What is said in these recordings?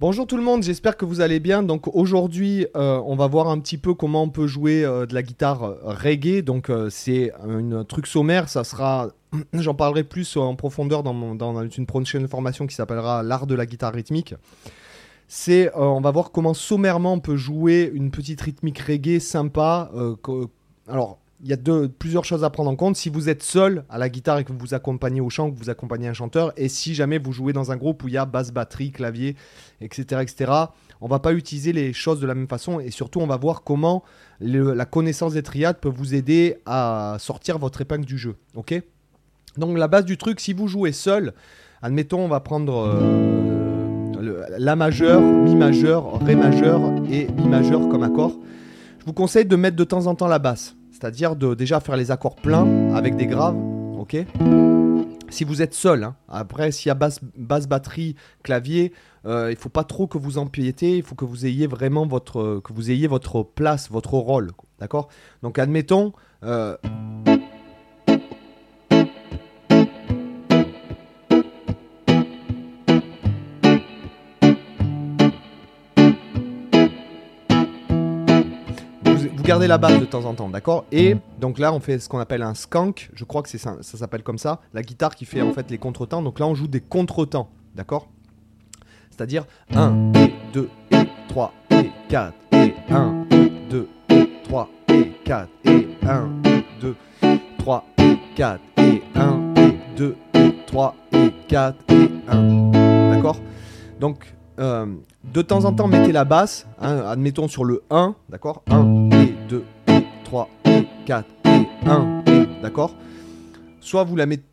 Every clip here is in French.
Bonjour tout le monde, j'espère que vous allez bien. Donc aujourd'hui, euh, on va voir un petit peu comment on peut jouer euh, de la guitare euh, reggae. Donc c'est un truc sommaire, ça sera, j'en parlerai plus en profondeur dans, dans une prochaine formation qui s'appellera l'art de la guitare rythmique. C'est, on va voir comment sommairement on peut jouer une petite rythmique reggae sympa. alors il y a plusieurs choses à prendre en compte. Si vous êtes seul à la guitare et que vous accompagnez au chant, que vous accompagnez un chanteur, et si jamais vous jouez dans un groupe où il y a basse, batterie, clavier, etc., etc., on va pas utiliser les choses de la même façon et surtout on va voir comment la connaissance des triades peut vous aider à sortir votre épingle du jeu. Ok? Donc la base du truc, si vous jouez seul, admettons on va prendre euh, la majeur, mi majeur, ré majeur et mi majeur comme accord. Je vous conseille de mettre de temps en temps la basse, c'est-à-dire de déjà faire les accords pleins avec des graves, ok? Si vous êtes seul, hein. après s'il y a basse, basse batterie, clavier, euh, il faut pas trop que vous empiétez, il faut que vous ayez vraiment votre, que vous ayez votre place, votre rôle, d'accord? Donc admettons, euh, la base de temps en temps, d'accord? Et donc là, on fait ce qu'on appelle un skank, je crois que c'est ça, ça s'appelle comme ça, la guitare qui fait en fait les contretemps. Donc là, on joue des contretemps, d'accord? C'est-à-dire 1 et 2 et 3 et 4 et 1 et 2 et 3 et 4 et 1 et 2 3 et 4 et 1 et 2 et 3 et 4 et 1. D'accord? Donc, euh, de temps en temps, mettez la basse, hein, admettons sur le 1, d'accord? 1 et 2 et 3 et 4 et 1 et, d'accord? Soit vous la mettez...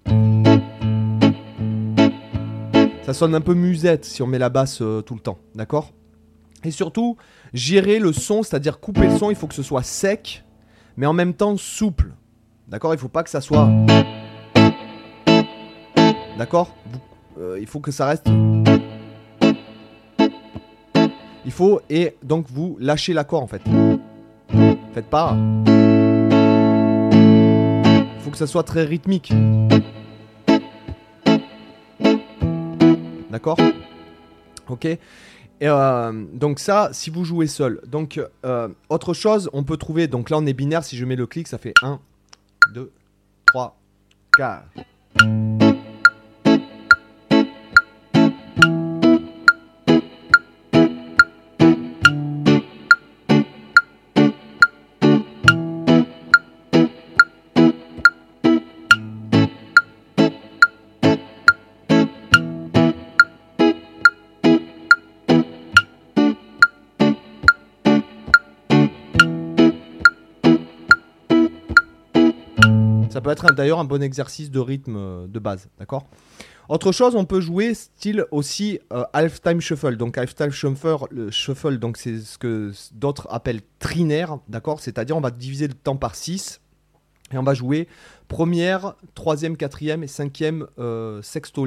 Ça sonne un peu musette si on met la basse euh, tout le temps, d'accord? Et surtout, gérer le son, c'est-à-dire couper le son, il faut que ce soit sec, mais en même temps souple. D'accord? Il faut pas que ça soit... D'accord? Euh, Il faut que ça reste... Il faut, et donc vous lâchez l'accord en fait. Faites pas. Faut que ça soit très rythmique. D'accord? Ok Et, euh, Donc ça, si vous jouez seul. Donc euh, autre chose, on peut trouver, donc là on est binaire, si je mets le clic, ça fait 1, 2, 3, 4. Ça peut être d'ailleurs un bon exercice de rythme euh, de base, d'accord? Autre chose, on peut jouer style aussi euh, half-time shuffle. Donc half-time shuffle, le shuffle, donc c'est ce que d'autres appellent trinaire, d'accord? C'est-à-dire on va diviser le temps par 6 et on va jouer première, troisième, quatrième et cinquième euh,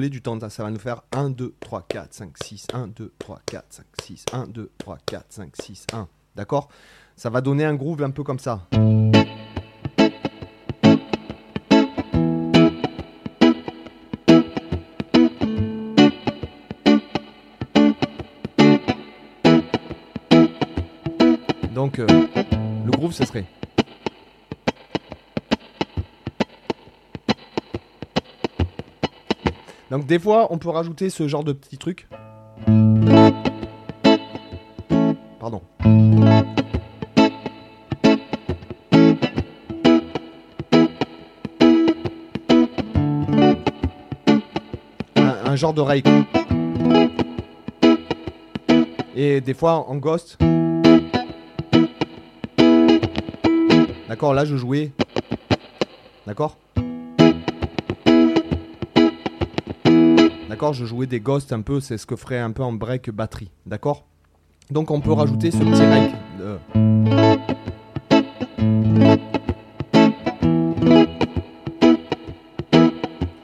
du temps. Ça va nous faire 1, 2, 3, 4, 5, 6, 1, 2, 3, 4, 5, 6, 1, 2, 3, 4, 5, 6, 1. D'accord? Ça va donner un groove un peu comme ça. Donc, euh, le groove, ce serait. Donc, des fois, on peut rajouter ce genre de petits trucs. Pardon. Un, un genre d'oreille. Et des fois, en ghost. D'accord, là je jouais. D'accord? D'accord, je jouais des ghosts un peu, c'est ce que ferait un peu en break batterie. D'accord? Donc on peut rajouter ce petit rec. de-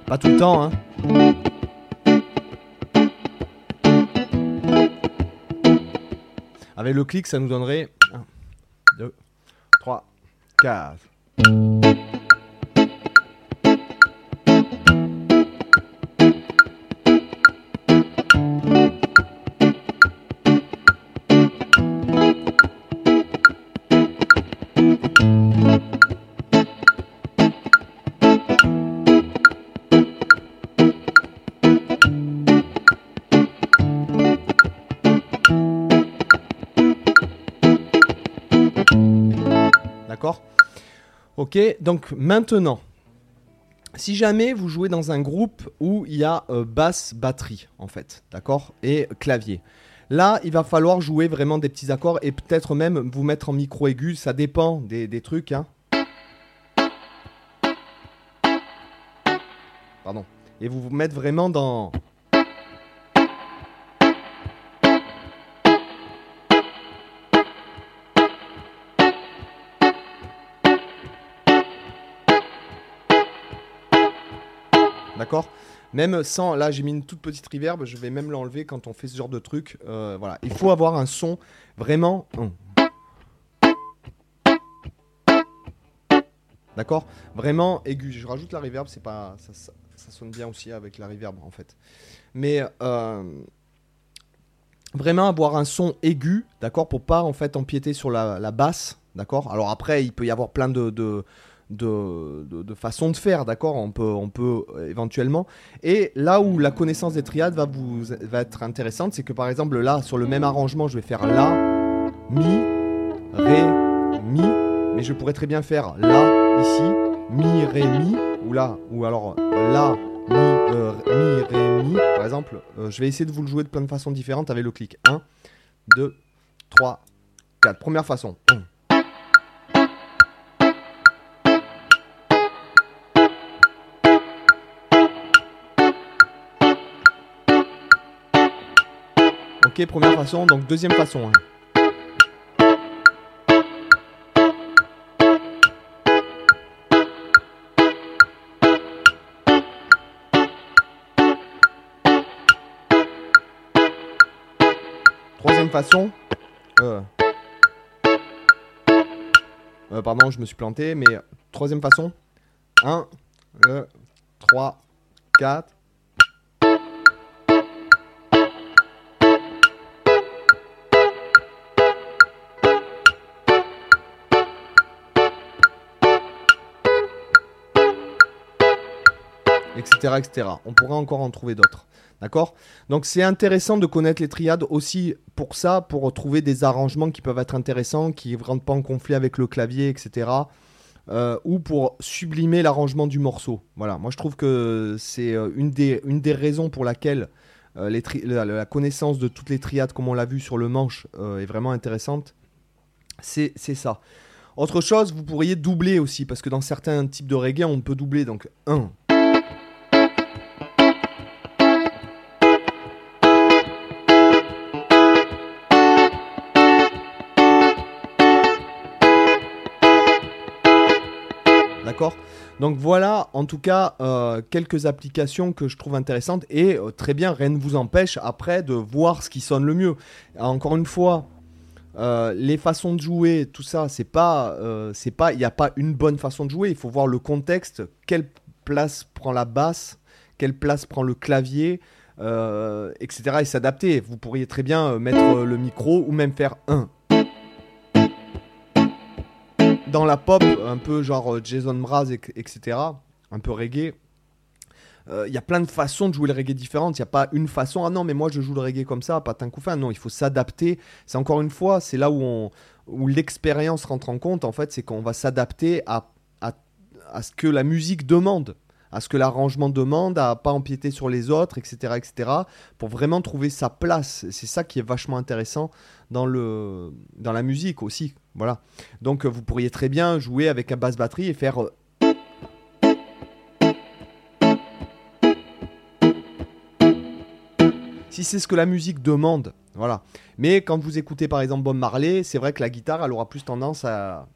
Pas tout le temps, hein. Avec le clic, ça nous donnerait 1, 2, 3, 4. D'accord? Ok, donc maintenant, si jamais vous jouez dans un groupe où il y a euh, basse, batterie, en fait, d'accord? Et clavier. Là, il va falloir jouer vraiment des petits accords et peut-être même vous mettre en micro aigu, ça dépend des, des trucs. Hein. Pardon. Et vous vous mettez vraiment dans... D'accord Même sans, là j'ai mis une toute petite reverb, je vais même l'enlever quand on fait ce genre de truc. Euh, voilà, il faut avoir un son vraiment. D'accord Vraiment aigu. Je rajoute la reverb, c'est pas, ça, sonne bien aussi avec la reverb en fait. Mais euh, vraiment avoir un son aigu, d'accord, pour pas en fait empiéter sur la, basse, d'accord? Alors après, il peut y avoir plein de de, de, façon de faire, d'accord on peut, on peut euh, éventuellement. Et là où la connaissance des triades va, être intéressante, c'est que par exemple là, sur le même arrangement, je vais faire La, Mi, Ré, Mi, mais je pourrais très bien faire La ici, Mi, Ré, Mi, ou là, ou alors La, Mi, euh, Mi, Ré, Mi, par exemple. Euh, je vais essayer de vous le jouer de plein de façons différentes avec le clic. 1, 2, 3, 4. Première façon. 1. Première façon, donc deuxième façon. Hein. Troisième façon. Euh. Euh, pardon, je me suis planté, mais troisième façon. 1, 2, 3, 4, etc., On pourrait encore en trouver d'autres. D'accord? Donc c'est intéressant de connaître les triades aussi pour ça, pour trouver des arrangements qui peuvent être intéressants, qui ne rentrent pas en conflit avec le clavier, etc. Euh, ou pour sublimer l'arrangement du morceau. Voilà, moi je trouve que c'est euh, une des, une des raisons pour laquelle euh, les la, connaissance de toutes les triades, comme on l'a vu sur le manche, est vraiment intéressante. C'est ça. Autre chose, vous pourriez doubler aussi, parce que dans certains types de reggae, on peut doubler. Donc 1, Donc voilà, en tout cas, euh, quelques applications que je trouve intéressantes et euh, très bien, rien ne vous empêche après de voir ce qui sonne le mieux. Encore une fois, euh, les façons de jouer, tout ça, c'est pas, c'est pas, il n'y a pas une bonne façon de jouer. Il faut voir le contexte, quelle place prend la basse, quelle place prend le clavier, etc. et s'adapter. Vous pourriez très bien mettre le micro ou même faire un, dans la pop, un peu genre euh, Jason Mraz, etc., un peu reggae, euh, il y a plein de façons de jouer le reggae différentes. Il n'y a pas une façon, ah non, mais moi je joue le reggae comme ça, pas tant fin. Non, il faut s'adapter. C'est encore une fois, c'est là où, on, où l'expérience rentre en compte, en fait, c'est qu'on va s'adapter à, à, à, ce que la musique demande, à ce que l'arrangement demande, à pas empiéter sur les autres, etc., etc., pour vraiment trouver sa place. C'est ça qui est vachement intéressant dans, le, dans la musique aussi. Voilà. Donc euh, vous pourriez très bien jouer avec un basse batterie et faire euh, si c'est ce que la musique demande. Voilà. Mais quand vous écoutez par exemple Bob Marley, c'est vrai que la guitare, elle aura plus tendance à.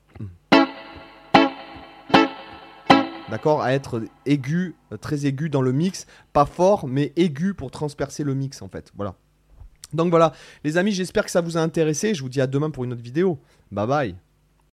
D'accord À être aigu, très aigu dans le mix. Pas fort, mais aigu pour transpercer le mix en fait. Voilà. Donc voilà, les amis, j'espère que ça vous a intéressé. Je vous dis à demain pour une autre vidéo. Bye bye.